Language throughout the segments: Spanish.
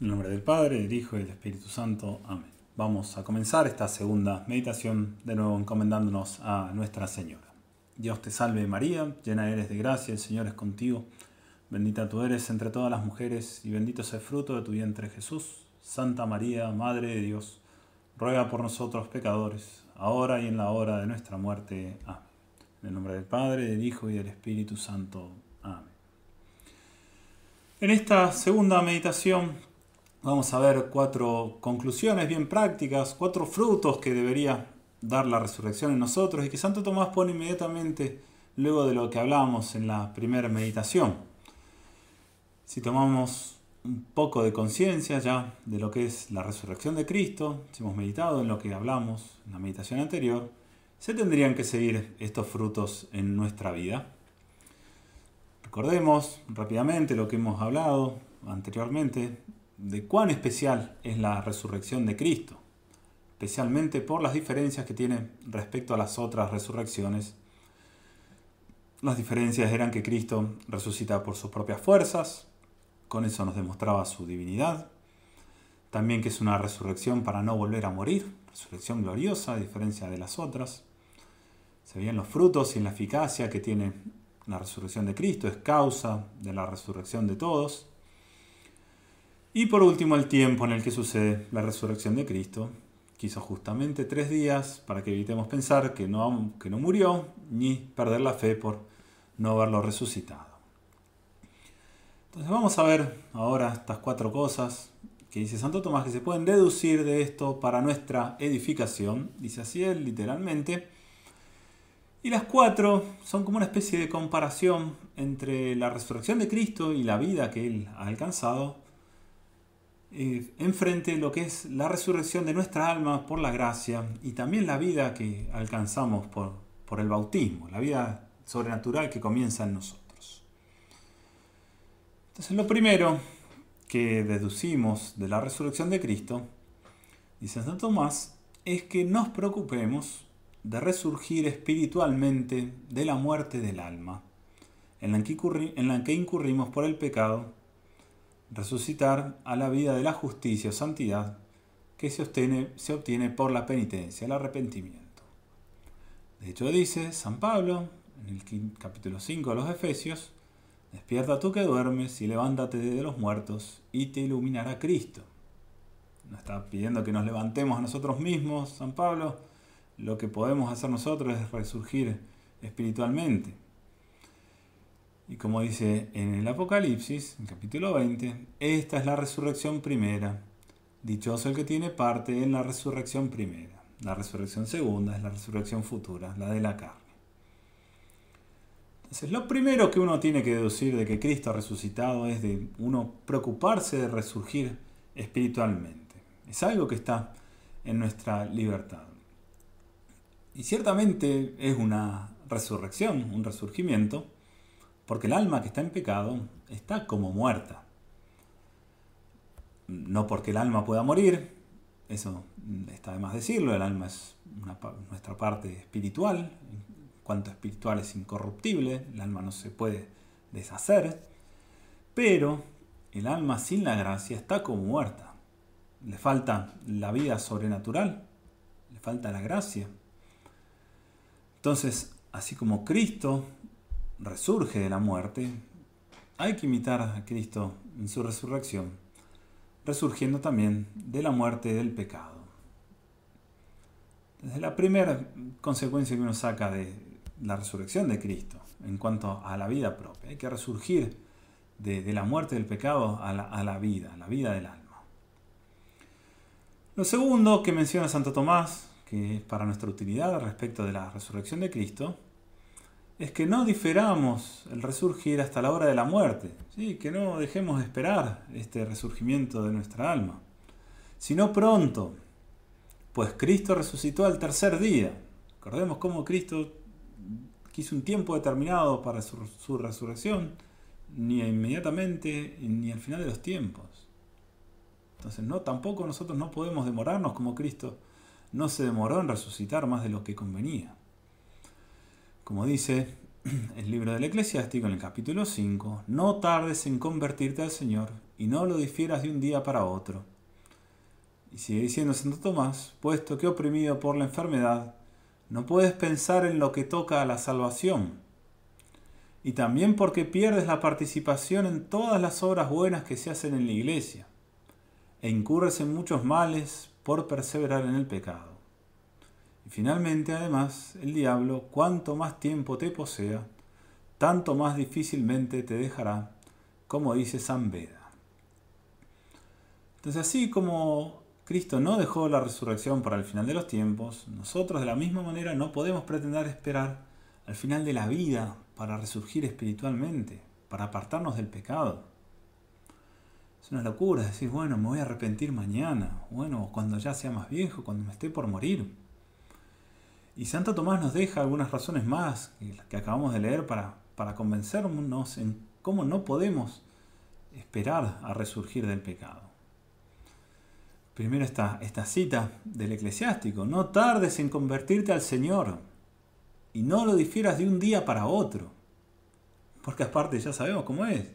En el nombre del Padre, del Hijo y del Espíritu Santo. Amén. Vamos a comenzar esta segunda meditación de nuevo encomendándonos a Nuestra Señora. Dios te salve María, llena eres de gracia, el Señor es contigo. Bendita tú eres entre todas las mujeres y bendito es el fruto de tu vientre Jesús. Santa María, Madre de Dios, ruega por nosotros pecadores, ahora y en la hora de nuestra muerte. Amén. En el nombre del Padre, del Hijo y del Espíritu Santo. Amén. En esta segunda meditación Vamos a ver cuatro conclusiones bien prácticas, cuatro frutos que debería dar la resurrección en nosotros y que Santo Tomás pone inmediatamente luego de lo que hablamos en la primera meditación. Si tomamos un poco de conciencia ya de lo que es la resurrección de Cristo, si hemos meditado en lo que hablamos en la meditación anterior, se tendrían que seguir estos frutos en nuestra vida. Recordemos rápidamente lo que hemos hablado anteriormente de cuán especial es la resurrección de Cristo, especialmente por las diferencias que tiene respecto a las otras resurrecciones. Las diferencias eran que Cristo resucita por sus propias fuerzas, con eso nos demostraba su divinidad, también que es una resurrección para no volver a morir, resurrección gloriosa a diferencia de las otras. Se veían los frutos y la eficacia que tiene la resurrección de Cristo, es causa de la resurrección de todos. Y por último, el tiempo en el que sucede la resurrección de Cristo, quiso justamente tres días para que evitemos pensar que no, que no murió, ni perder la fe por no haberlo resucitado. Entonces vamos a ver ahora estas cuatro cosas que dice Santo Tomás que se pueden deducir de esto para nuestra edificación, dice así él literalmente. Y las cuatro son como una especie de comparación entre la resurrección de Cristo y la vida que él ha alcanzado eh, enfrente lo que es la resurrección de nuestra alma por la gracia y también la vida que alcanzamos por, el bautismo, la vida sobrenatural que comienza en nosotros. Entonces lo primero que deducimos de la resurrección de Cristo, dice San Tomás, es que nos preocupemos de resurgir espiritualmente de la muerte del alma, en la que incurrimos por el pecado resucitar a la vida de la justicia o santidad que se obtiene, se obtiene por la penitencia, el arrepentimiento. De hecho dice San Pablo en el capítulo 5 de los Efesios, despierta tú que duermes y levántate de los muertos y te iluminará Cristo. Nos está pidiendo que nos levantemos a nosotros mismos, San Pablo. Lo que podemos hacer nosotros es resurgir espiritualmente. Y como dice en el Apocalipsis, en capítulo 20, esta es la resurrección primera. Dichoso el que tiene parte en la resurrección primera. La resurrección segunda es la resurrección futura, la de la carne. Entonces, lo primero que uno tiene que deducir de que Cristo ha resucitado es de uno preocuparse de resurgir espiritualmente. Es algo que está en nuestra libertad. Y ciertamente es una resurrección, un resurgimiento, porque el alma que está en pecado está como muerta. No porque el alma pueda morir, eso está de más decirlo, el alma es nuestra parte espiritual, en cuanto espiritual es incorruptible, el alma no se puede deshacer, pero el alma sin la gracia está como muerta. Le falta la vida sobrenatural, le falta la gracia. Entonces, así como Cristo resurge de la muerte, hay que imitar a Cristo en su resurrección, resurgiendo también de la muerte del pecado. Desde la primera consecuencia que uno saca de la resurrección de Cristo en cuanto a la vida propia, hay que resurgir de, la muerte del pecado a la, a la vida, a la vida del alma. Lo segundo que menciona Santo Tomás, que es para nuestra utilidad respecto de la resurrección de Cristo, es que no diferamos el resurgir hasta la hora de la muerte, ¿sí? que no dejemos de esperar este resurgimiento de nuestra alma, sino pronto, pues Cristo resucitó al tercer día. Recordemos cómo Cristo quiso un tiempo determinado para su, su resurrección, ni inmediatamente ni al final de los tiempos. Entonces, no, tampoco nosotros no podemos demorarnos como Cristo no se demoró en resucitar más de lo que convenía. Como dice el libro del eclesiástico en el capítulo 5, no tardes en convertirte al Señor y no lo difieras de un día para otro. Y sigue diciendo Santo Tomás, puesto que oprimido por la enfermedad, no puedes pensar en lo que toca a la salvación. Y también porque pierdes la participación en todas las obras buenas que se hacen en la iglesia, e incurres en muchos males por perseverar en el pecado. Finalmente, además, el diablo, cuanto más tiempo te posea, tanto más difícilmente te dejará, como dice San Beda. Entonces, así como Cristo no dejó la resurrección para el final de los tiempos, nosotros de la misma manera no podemos pretender esperar al final de la vida para resurgir espiritualmente, para apartarnos del pecado. Es una locura decir, bueno, me voy a arrepentir mañana, bueno, cuando ya sea más viejo, cuando me esté por morir. Y Santo Tomás nos deja algunas razones más que acabamos de leer para para convencernos en cómo no podemos esperar a resurgir del pecado. Primero esta, esta cita del eclesiástico, no tardes en convertirte al Señor y no lo difieras de un día para otro, porque aparte ya sabemos cómo es,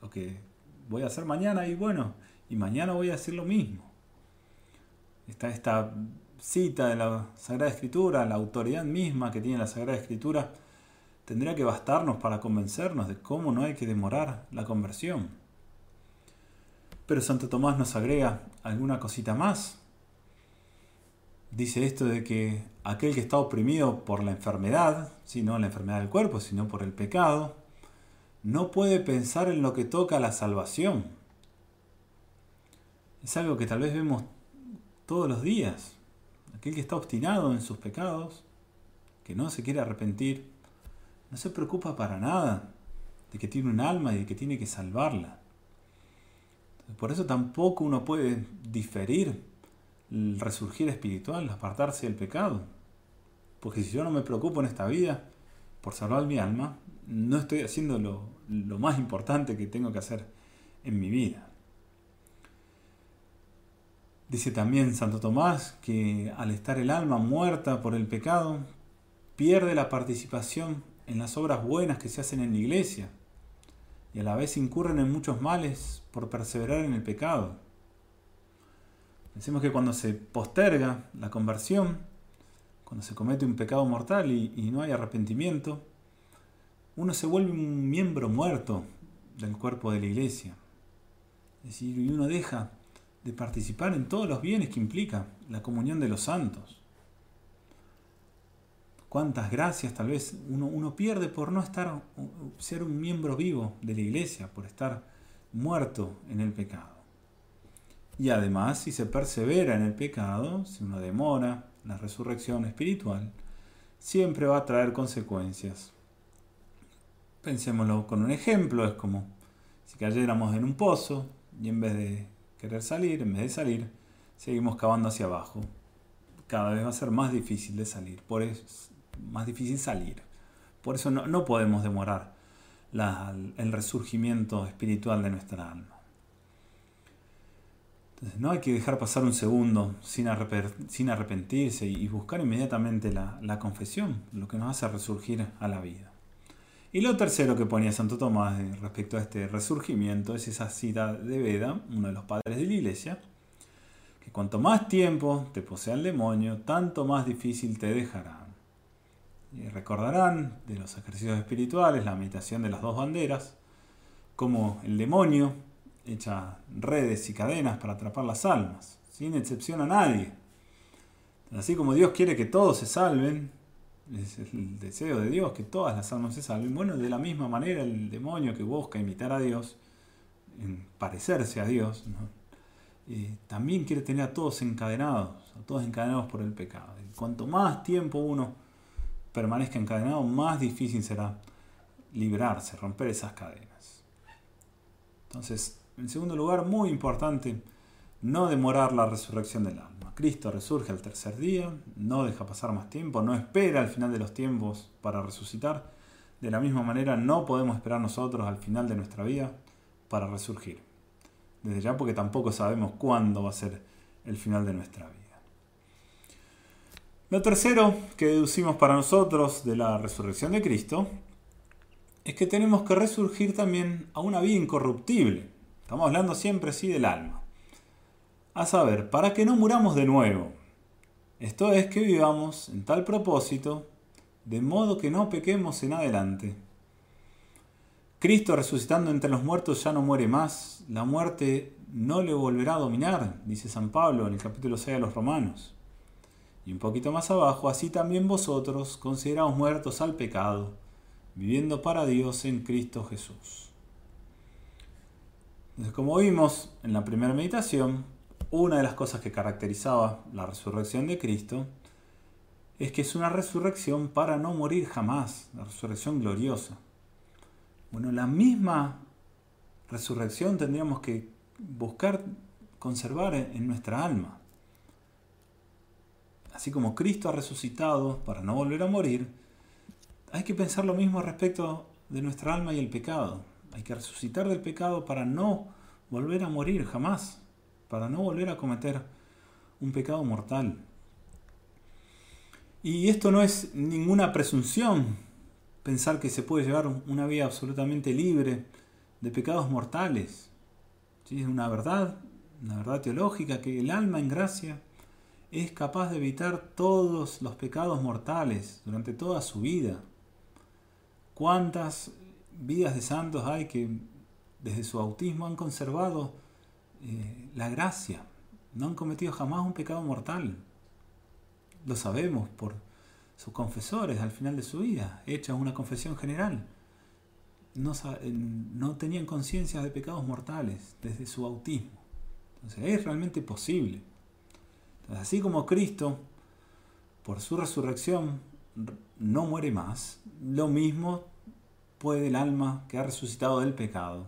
lo que voy a hacer mañana y bueno, y mañana voy a hacer lo mismo. Está esta cita de la Sagrada Escritura, la autoridad misma que tiene la Sagrada Escritura, tendría que bastarnos para convencernos de cómo no hay que demorar la conversión. Pero Santo Tomás nos agrega alguna cosita más. Dice esto de que aquel que está oprimido por la enfermedad, si no la enfermedad del cuerpo, sino por el pecado, no puede pensar en lo que toca a la salvación. Es algo que tal vez vemos todos los días. Aquel que está obstinado en sus pecados, que no se quiere arrepentir, no se preocupa para nada de que tiene un alma y de que tiene que salvarla. Por eso tampoco uno puede diferir el resurgir espiritual, apartarse del pecado. Porque si yo no me preocupo en esta vida por salvar mi alma, no estoy haciendo lo, lo más importante que tengo que hacer en mi vida. Dice también Santo Tomás que al estar el alma muerta por el pecado, pierde la participación en las obras buenas que se hacen en la iglesia y a la vez incurren en muchos males por perseverar en el pecado. Pensemos que cuando se posterga la conversión, cuando se comete un pecado mortal y, no hay arrepentimiento, uno se vuelve un miembro muerto del cuerpo de la iglesia. Es decir, y uno deja de participar en todos los bienes que implica la comunión de los santos cuántas gracias tal vez uno, uno, pierde por no estar, ser un miembro vivo de la iglesia, por estar muerto en el pecado. Y además, si se persevera en el pecado, si uno demora la resurrección espiritual, siempre va a traer consecuencias. Pensémoslo con un ejemplo, es como si cayéramos en un pozo y en vez de querer salir, en vez de salir, seguimos cavando hacia abajo. Cada vez va a ser más difícil de salir. Por eso, más difícil salir. Por eso no, podemos demorar el resurgimiento espiritual de nuestra alma. Entonces no hay que dejar pasar un segundo sin, arrepentirse y buscar inmediatamente la, la confesión, lo que nos hace resurgir a la vida. Y lo tercero que ponía Santo Tomás respecto a este resurgimiento es esa cita de Veda, uno de los padres de la iglesia, que cuanto más tiempo te posea el demonio, tanto más difícil te dejará. Y recordarán de los ejercicios espirituales la meditación de las dos banderas, como el demonio echa redes y cadenas para atrapar las almas, sin excepción a nadie. Así como Dios quiere que todos se salven, es el deseo de Dios que todas las almas se salven, bueno, de la misma manera el demonio que busca imitar a Dios, en parecerse a Dios, eh, también quiere tener a todos encadenados, a todos encadenados por el pecado. Cuanto más tiempo uno permanezca encadenado, más difícil será librarse, romper esas cadenas. Entonces, en segundo lugar, muy importante, no demorar la resurrección del alma. Cristo resurge al tercer día, no deja pasar más tiempo, no espera al final de los tiempos para resucitar. De la misma manera, no podemos esperar nosotros al final de nuestra vida para resurgir. Desde ya porque tampoco sabemos cuándo va a ser el final de nuestra vida. Lo tercero que deducimos para nosotros de la resurrección de Cristo es que tenemos que resurgir también a una vida incorruptible, Estamos hablando siempre sí del alma. A saber, para que no muramos de nuevo. Esto es que vivamos en tal propósito, de modo que no pequemos en adelante. Cristo resucitando entre los muertos ya no muere más, la muerte no le volverá a dominar, dice San Pablo en el capítulo 6 de los Romanos. Y un poquito más abajo, así también vosotros consideraos muertos al pecado, viviendo para Dios en Cristo Jesús. Entonces, como vimos en la primera meditación, una de las cosas que caracterizaba la resurrección de Cristo es que es una resurrección para no morir jamás, la resurrección gloriosa. Bueno, la misma resurrección tendríamos que buscar conservar en nuestra alma. Así como Cristo ha resucitado para no volver a morir, hay que pensar lo mismo respecto de nuestra alma y el pecado. Hay que resucitar del pecado para no volver a morir jamás, para no volver a cometer un pecado mortal. Y esto no es ninguna presunción, pensar que se puede llevar una vida absolutamente libre de pecados mortales. Es una verdad, una verdad teológica, que el alma en gracia es capaz de evitar todos los pecados mortales durante toda su vida. ¿Cuántas vidas de santos hay que desde su bautismo han conservado la gracia? No han cometido jamás un pecado mortal. Lo sabemos por sus confesores al final de su vida, hecha una confesión general. No, eh, no tenían conciencia de pecados mortales desde su bautismo. Entonces es realmente posible. Así como Cristo, por su resurrección, no muere más, lo mismo puede el alma que ha resucitado del pecado.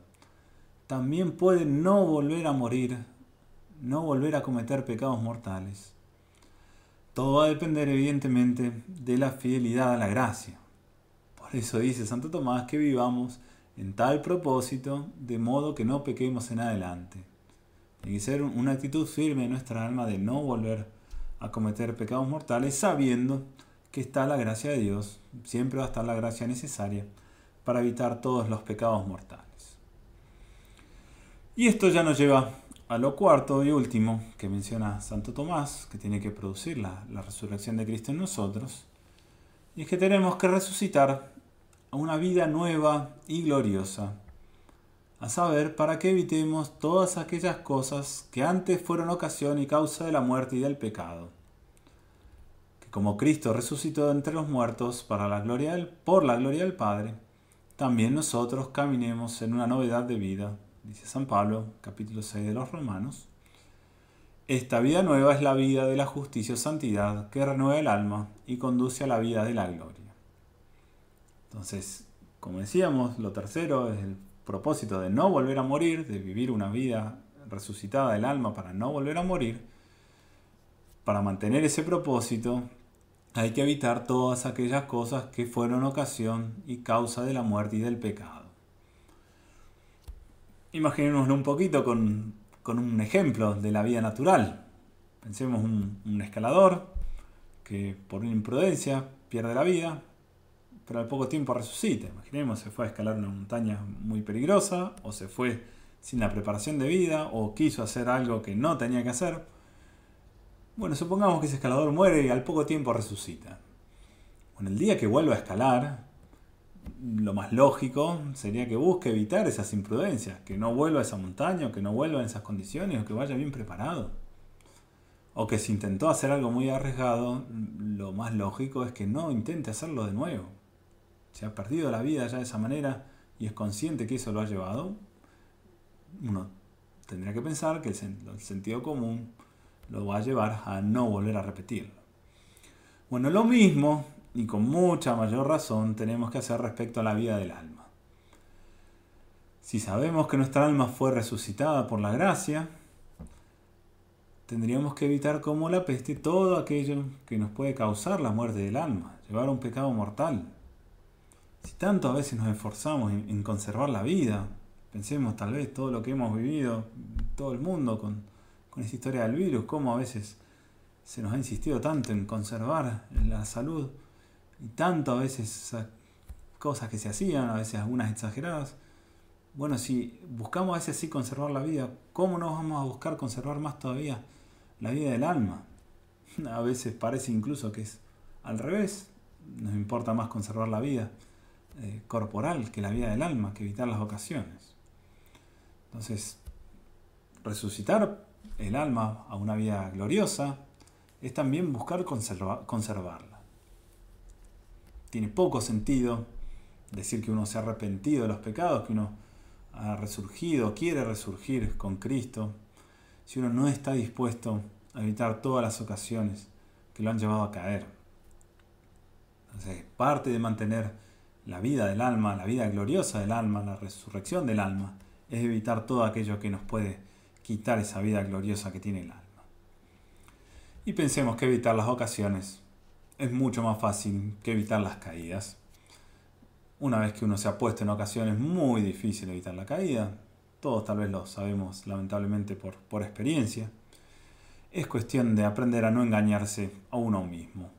También puede no volver a morir, no volver a cometer pecados mortales. Todo va a depender evidentemente de la fidelidad a la gracia. Por eso dice Santo Tomás que vivamos en tal propósito de modo que no pequemos en adelante. Tiene que ser una actitud firme en nuestra alma de no volver a cometer pecados mortales sabiendo que está la gracia de Dios, siempre va a estar la gracia necesaria para evitar todos los pecados mortales. Y esto ya nos lleva a lo cuarto y último que menciona Santo Tomás, que tiene que producir la, la resurrección de Cristo en nosotros, y es que tenemos que resucitar a una vida nueva y gloriosa a saber, para que evitemos todas aquellas cosas que antes fueron ocasión y causa de la muerte y del pecado. Que como Cristo resucitó entre los muertos para la gloria del, por la gloria del Padre, también nosotros caminemos en una novedad de vida, dice San Pablo, capítulo 6 de los Romanos. Esta vida nueva es la vida de la justicia o santidad que renueva el alma y conduce a la vida de la gloria. Entonces, como decíamos, lo tercero es el propósito de no volver a morir, de vivir una vida resucitada del alma para no volver a morir, para mantener ese propósito hay que evitar todas aquellas cosas que fueron ocasión y causa de la muerte y del pecado. Imaginémonos un poquito con, un ejemplo de la vida natural. Pensemos un, un escalador que por una imprudencia pierde la vida, pero al poco tiempo resucita. Imaginemos, se fue a escalar una montaña muy peligrosa, o se fue sin la preparación de vida, o quiso hacer algo que no tenía que hacer. Bueno, supongamos que ese escalador muere y al poco tiempo resucita. Bueno, el día que vuelva a escalar, lo más lógico sería que busque evitar esas imprudencias, que no vuelva a esa montaña, que no vuelva en esas condiciones, o que vaya bien preparado. O que si intentó hacer algo muy arriesgado, lo más lógico es que no intente hacerlo de nuevo se ha perdido la vida ya de esa manera y es consciente que eso lo ha llevado, uno tendría que pensar que el, sentido común lo va a llevar a no volver a repetirlo. Bueno, lo mismo y con mucha mayor razón tenemos que hacer respecto a la vida del alma. Si sabemos que nuestra alma fue resucitada por la gracia, tendríamos que evitar como la peste todo aquello que nos puede causar la muerte del alma, llevar a un pecado mortal. Si tanto a veces nos esforzamos en, conservar la vida, pensemos tal vez todo lo que hemos vivido, todo el mundo con, con esta historia del virus, cómo a veces se nos ha insistido tanto en conservar la salud y tanto a veces cosas que se hacían, a veces algunas exageradas, Bueno, si buscamos a veces así conservar la vida, ¿cómo no vamos a buscar conservar más todavía la vida del alma? A veces parece incluso que es al revés. Nos importa más conservar la vida eh, corporal que la vida del alma, que evitar las ocasiones. Entonces, resucitar el alma a una vida gloriosa es también buscar conservarla. Tiene poco sentido decir que uno se ha arrepentido de los pecados, que uno ha resurgido, quiere resurgir con Cristo, si uno no está dispuesto a evitar todas las ocasiones que lo han llevado a caer. Entonces, parte de mantener la vida del alma, la vida gloriosa del alma, la resurrección del alma, es evitar todo aquello que nos puede quitar esa vida gloriosa que tiene el alma. Y pensemos que evitar las ocasiones es mucho más fácil que evitar las caídas. Una vez que uno se ha puesto en ocasiones, muy difícil evitar la caída. Todos tal vez lo sabemos lamentablemente por, por experiencia. Es cuestión de aprender a no engañarse a uno mismo.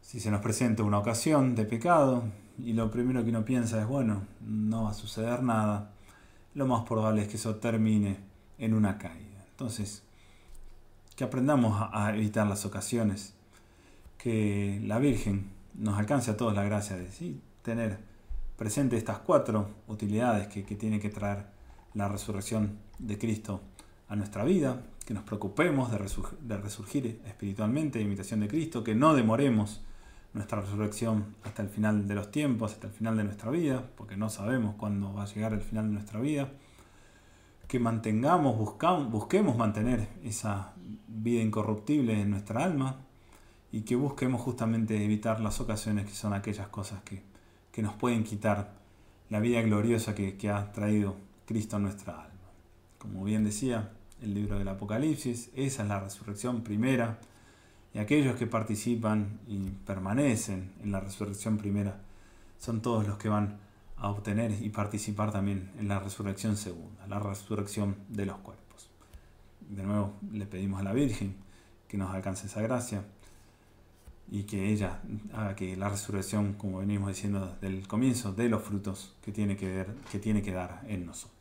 Si se nos presenta una ocasión de pecado y lo primero que uno piensa es, bueno, no va a suceder nada, lo más probable es que eso termine en una caída. Entonces, que aprendamos a evitar las ocasiones, que la Virgen nos alcance a todos la gracia de ¿sí? tener presente estas cuatro utilidades que, tiene que traer la resurrección de Cristo a nuestra vida, que nos preocupemos de, resurgir espiritualmente, de imitación de Cristo, que no demoremos nuestra resurrección hasta el final de los tiempos, hasta el final de nuestra vida, porque no sabemos cuándo va a llegar el final de nuestra vida. Que mantengamos, busquemos mantener esa vida incorruptible en nuestra alma y que busquemos justamente evitar las ocasiones que son aquellas cosas que, que nos pueden quitar la vida gloriosa que, que ha traído Cristo a nuestra alma. Como bien decía el libro del Apocalipsis, esa es la resurrección primera y aquellos que participan y permanecen en la resurrección primera son todos los que van a obtener y participar también en la resurrección segunda, la resurrección de los cuerpos. De nuevo le pedimos a la Virgen que nos alcance esa gracia y que ella haga que la resurrección, como venimos diciendo desde el comienzo, de los frutos que tiene que, ver, que, tiene que dar en nosotros.